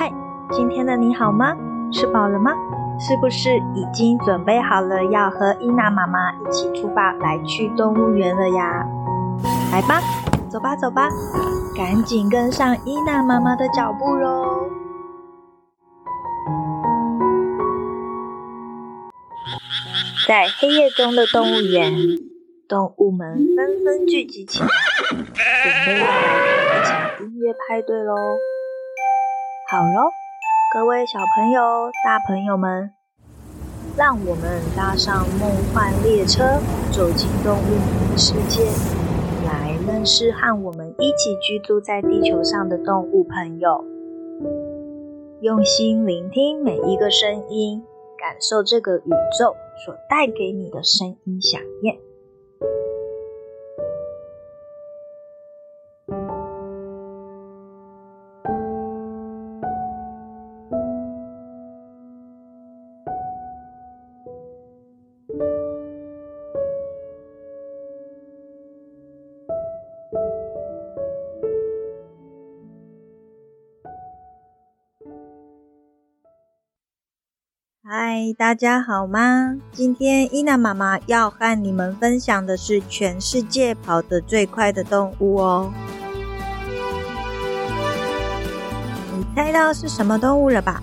嗨，今天的你好吗？吃饱了吗？是不是已经准备好了要和伊娜妈妈一起出发来去动物园了呀？来吧，走吧走吧，赶紧跟上伊娜妈妈的脚步喽！在黑夜中的动物园，动物们纷纷聚集起来，准备要来一场音乐派对喽！好喽，各位小朋友、大朋友们，让我们搭上梦幻列车，走进动物世界，来认识和我们一起居住在地球上的动物朋友。用心聆听每一个声音，感受这个宇宙所带给你的声音响应。大家好吗？今天伊娜妈妈要和你们分享的是全世界跑得最快的动物哦。你猜到是什么动物了吧？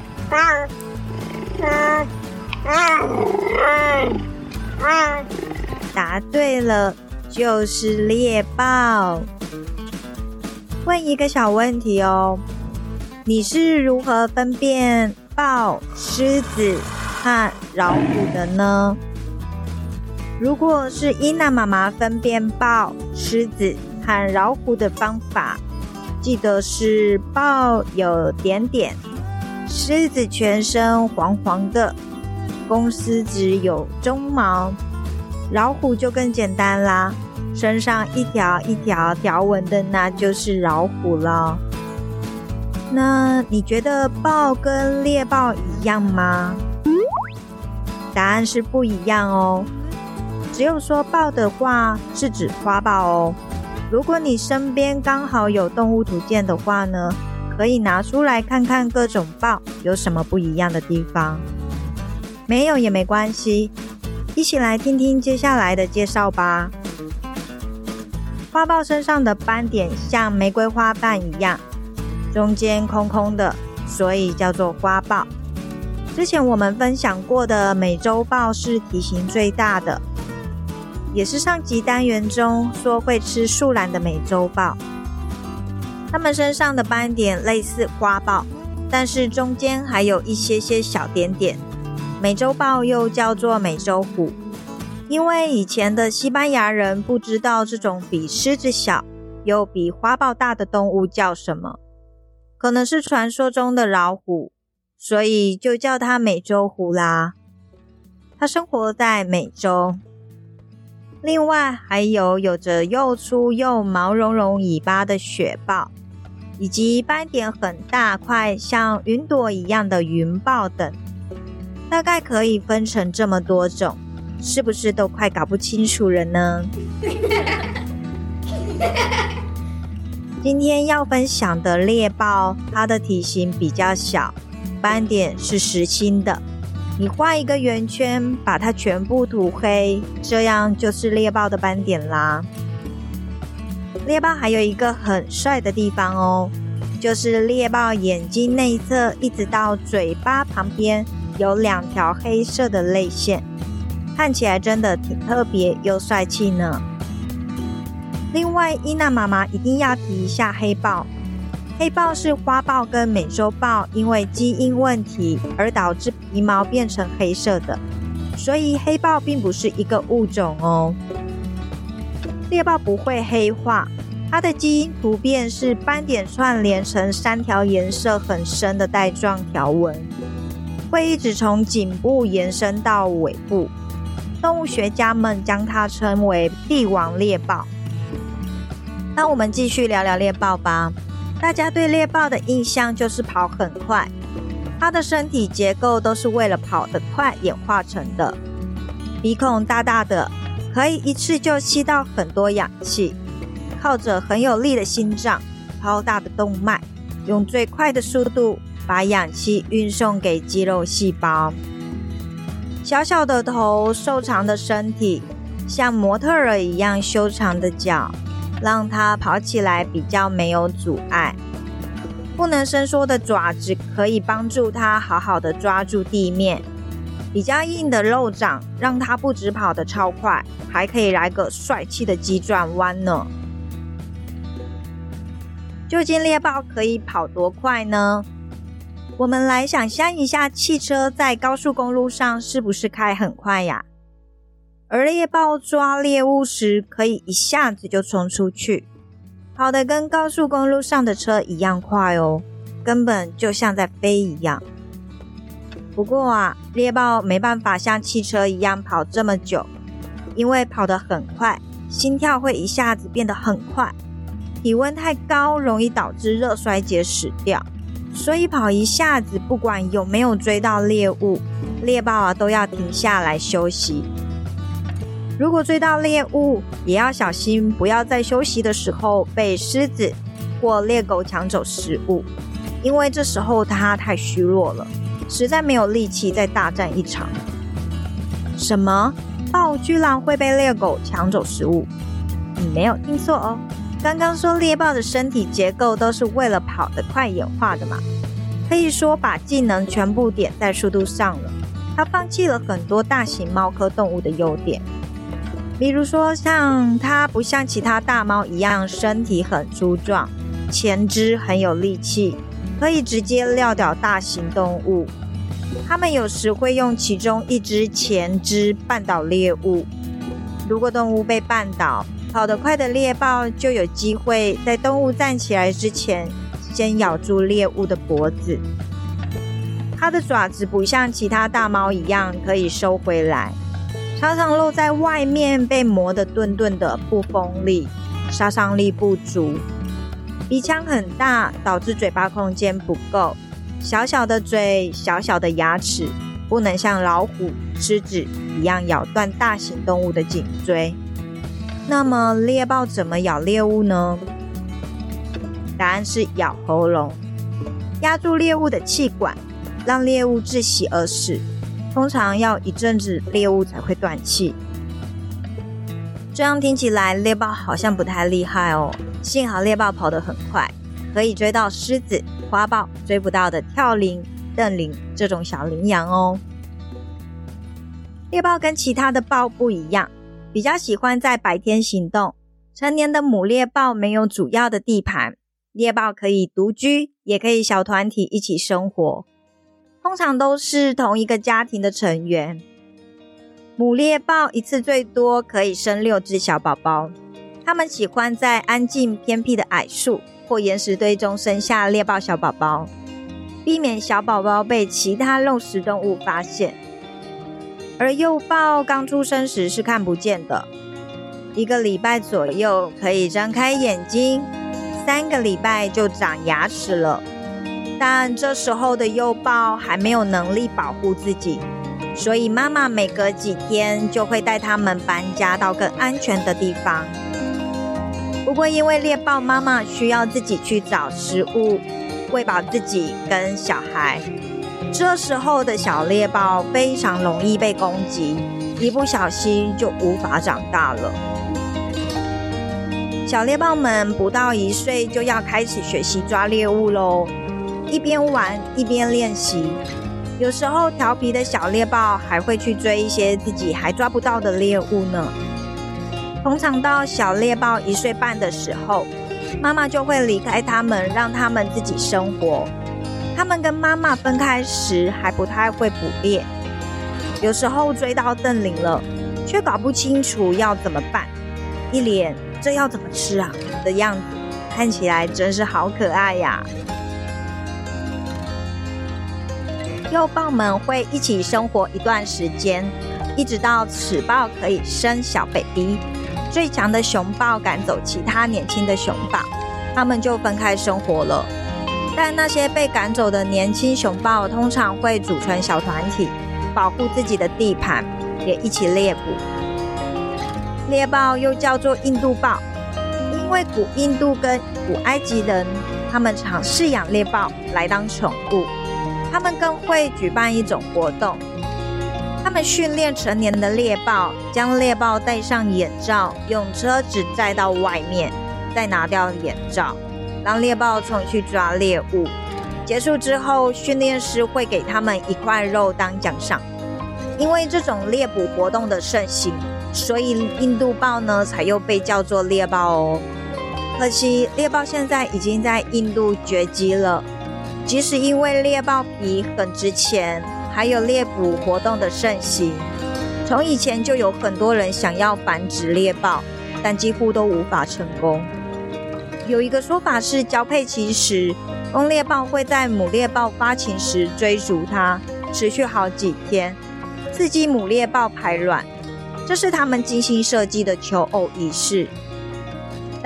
答对了，就是猎豹。问一个小问题哦，你是如何分辨豹、狮子和老虎的呢？如果是伊娜妈妈分辨豹、狮子和老虎的方法，记得是豹有点点，狮子全身黄黄的，公狮子有鬃毛，老虎就更简单啦，身上一条一条条纹的，那就是老虎了。那你觉得豹跟猎豹一样吗？答案是不一样哦。只有说豹的话，是指花豹哦。如果你身边刚好有动物图鉴的话呢，可以拿出来看看各种豹有什么不一样的地方。没有也没关系，一起来听听接下来的介绍吧。花豹身上的斑点像玫瑰花瓣一样，中间空空的，所以叫做花豹。之前我们分享过的美洲豹是体型最大的，也是上集单元中说会吃树懒的美洲豹。它们身上的斑点类似花豹，但是中间还有一些些小点点。美洲豹又叫做美洲虎，因为以前的西班牙人不知道这种比狮子小又比花豹大的动物叫什么，可能是传说中的老虎。所以就叫它美洲虎啦。它生活在美洲。另外还有有着又粗又毛茸茸尾巴的雪豹，以及斑点很大块像云朵一样的云豹等，大概可以分成这么多种，是不是都快搞不清楚了呢？今天要分享的猎豹，它的体型比较小。斑点是实心的，你画一个圆圈，把它全部涂黑，这样就是猎豹的斑点啦。猎豹还有一个很帅的地方哦，就是猎豹眼睛内侧一直到嘴巴旁边有两条黑色的泪线，看起来真的挺特别又帅气呢。另外，伊娜妈妈一定要提一下黑豹。黑豹是花豹跟美洲豹因为基因问题而导致皮毛变成黑色的，所以黑豹并不是一个物种哦。猎豹不会黑化，它的基因突变是斑点串联成三条颜色很深的带状条纹，会一直从颈部延伸到尾部。动物学家们将它称为“帝王猎豹”。那我们继续聊聊猎豹吧。大家对猎豹的印象就是跑很快，它的身体结构都是为了跑得快演化成的。鼻孔大大的，可以一次就吸到很多氧气，靠着很有力的心脏、超大的动脉，用最快的速度把氧气运送给肌肉细胞。小小的头，瘦长的身体，像模特儿一样修长的脚，让它跑起来比较没有阻碍。不能伸缩的爪子可以帮助它好好的抓住地面。比较硬的肉掌让它不止跑得超快，还可以来个帅气的急转弯呢。究竟猎豹可以跑多快呢？我们来想象一下，汽车在高速公路上是不是开很快呀？而猎豹抓猎物时，可以一下子就冲出去，跑得跟高速公路上的车一样快哦，根本就像在飞一样。不过啊，猎豹没办法像汽车一样跑这么久，因为跑得很快，心跳会一下子变得很快，体温太高容易导致热衰竭死掉。所以跑一下子，不管有没有追到猎物，猎豹啊都要停下来休息。如果追到猎物，也要小心，不要在休息的时候被狮子或猎狗抢走食物，因为这时候它太虚弱了，实在没有力气再大战一场。什么？豹居然会被猎狗抢走食物？你没有听错哦。刚刚说猎豹的身体结构都是为了跑得快演化的嘛，可以说把技能全部点在速度上了。它放弃了很多大型猫科动物的优点，比如说像它不像其他大猫一样身体很粗壮，前肢很有力气，可以直接撂倒大型动物。它们有时会用其中一只前肢绊倒猎物，如果动物被绊倒。跑得快的猎豹就有机会在动物站起来之前，先咬住猎物的脖子。它的爪子不像其他大猫一样可以收回来，常常露在外面，被磨得钝钝的，不锋利，杀伤力不足。鼻腔很大，导致嘴巴空间不够。小小的嘴，小小的牙齿，不能像老虎、狮子一样咬断大型动物的颈椎。那么猎豹怎么咬猎物呢？答案是咬喉咙，压住猎物的气管，让猎物窒息而死。通常要一阵子猎物才会断气。这样听起来猎豹好像不太厉害哦。幸好猎豹跑得很快，可以追到狮子、花豹追不到的跳羚、瞪羚这种小羚羊哦。猎豹跟其他的豹不一样。比较喜欢在白天行动。成年的母猎豹没有主要的地盘，猎豹可以独居，也可以小团体一起生活。通常都是同一个家庭的成员。母猎豹一次最多可以生六只小宝宝。它们喜欢在安静偏僻的矮树或岩石堆中生下猎豹小宝宝，避免小宝宝被其他肉食动物发现。而幼豹刚出生时是看不见的，一个礼拜左右可以睁开眼睛，三个礼拜就长牙齿了。但这时候的幼豹还没有能力保护自己，所以妈妈每隔几天就会带它们搬家到更安全的地方。不过，因为猎豹妈妈需要自己去找食物，喂饱自己跟小孩。这时候的小猎豹非常容易被攻击，一不小心就无法长大了。小猎豹们不到一岁就要开始学习抓猎物喽，一边玩一边练习。有时候调皮的小猎豹还会去追一些自己还抓不到的猎物呢。通常到小猎豹一岁半的时候，妈妈就会离开它们，让它们自己生活。他们跟妈妈分开时还不太会捕猎，有时候追到邓羚了，却搞不清楚要怎么办，一脸这要怎么吃啊的样子，看起来真是好可爱呀。幼豹们会一起生活一段时间，一直到雌豹可以生小 baby，最强的雄豹赶走其他年轻的雄豹，他们就分开生活了。但那些被赶走的年轻雄豹通常会组成小团体，保护自己的地盘，也一起猎捕。猎豹又叫做印度豹，因为古印度跟古埃及人他们常饲养猎豹来当宠物。他们更会举办一种活动，他们训练成年的猎豹，将猎豹戴上眼罩，用车子载到外面，再拿掉眼罩，让猎豹冲去抓猎物。结束之后，训练师会给他们一块肉当奖赏。因为这种猎捕活动的盛行，所以印度豹呢才又被叫做猎豹哦。可惜猎豹现在已经在印度绝迹了。即使因为猎豹皮很值钱，还有猎捕活动的盛行，从以前就有很多人想要繁殖猎豹，但几乎都无法成功。有一个说法是，交配期时，公猎豹会在母猎豹发情时追逐它，持续好几天，刺激母猎豹排卵，这是他们精心设计的求偶仪式。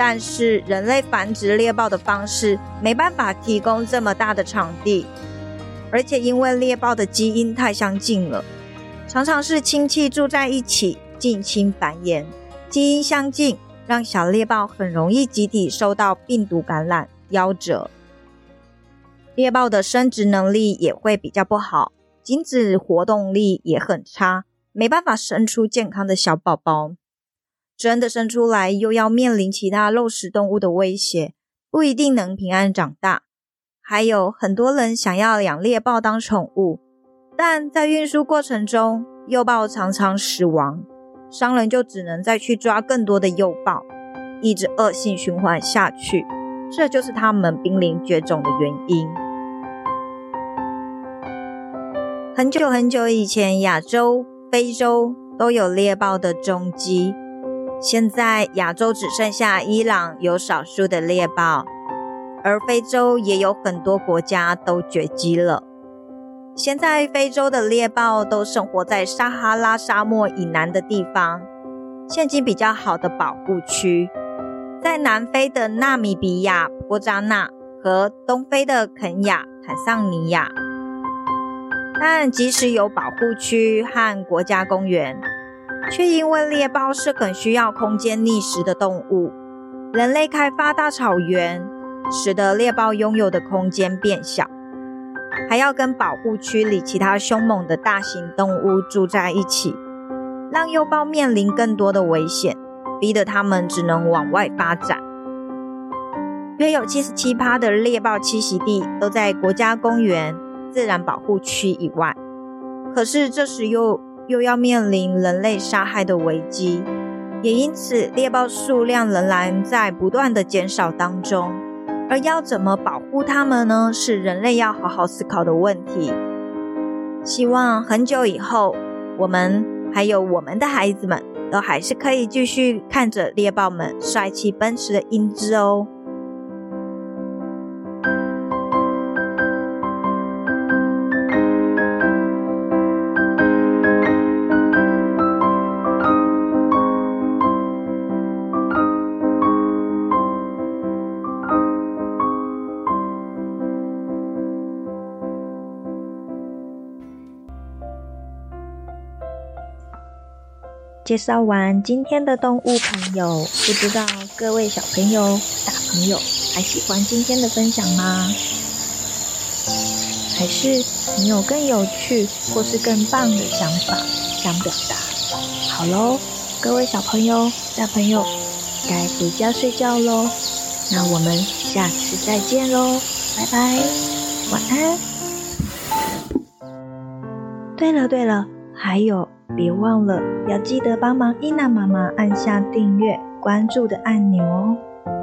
但是人类繁殖猎豹的方式没办法提供这么大的场地，而且因为猎豹的基因太相近了，常常是亲戚住在一起近亲繁衍，基因相近让小猎豹很容易集体受到病毒感染夭折，猎豹的生殖能力也会比较不好，精子活动力也很差，没办法生出健康的小宝宝。真的生出来，又要面临其他肉食动物的威胁，不一定能平安长大。还有很多人想要养猎豹当宠物，但在运输过程中，幼豹常常死亡，商人就只能再去抓更多的幼豹，一直恶性循环下去。这就是他们濒临绝种的原因。很久很久以前，亚洲、非洲都有猎豹的踪迹。现在亚洲只剩下伊朗有少数的猎豹，而非洲也有很多国家都绝迹了。现在非洲的猎豹都生活在撒哈拉沙漠以南的地方，现今比较好的保护区在南非的纳米比亚、波扎纳和东非的肯亚、坦桑尼亚。但即使有保护区和国家公园，却因为猎豹是很需要空间觅食的动物，人类开发大草原，使得猎豹拥有的空间变小，还要跟保护区里其他凶猛的大型动物住在一起，让幼豹面临更多的危险，逼得它们只能往外发展。约有七十七趴的猎豹栖息地都在国家公园、自然保护区以外，可是这时又又要面临人类杀害的危机，也因此猎豹数量仍然在不断的减少当中。而要怎么保护它们呢？是人类要好好思考的问题。希望很久以后，我们还有我们的孩子们都还是可以继续看着猎豹们帅气奔驰的英姿哦。介绍完今天的动物朋友，不知道各位小朋友、大朋友还喜欢今天的分享吗？还是你有更有趣或是更棒的想法想表达？好喽，各位小朋友、大朋友，该回家睡觉喽。那我们下次再见喽，拜拜，晚安。对了对了，还有。别忘了要记得帮忙伊娜妈妈按下订阅、关注的按钮哦，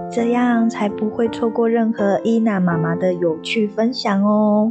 这样才不会错过任何伊娜妈妈的有趣分享哦。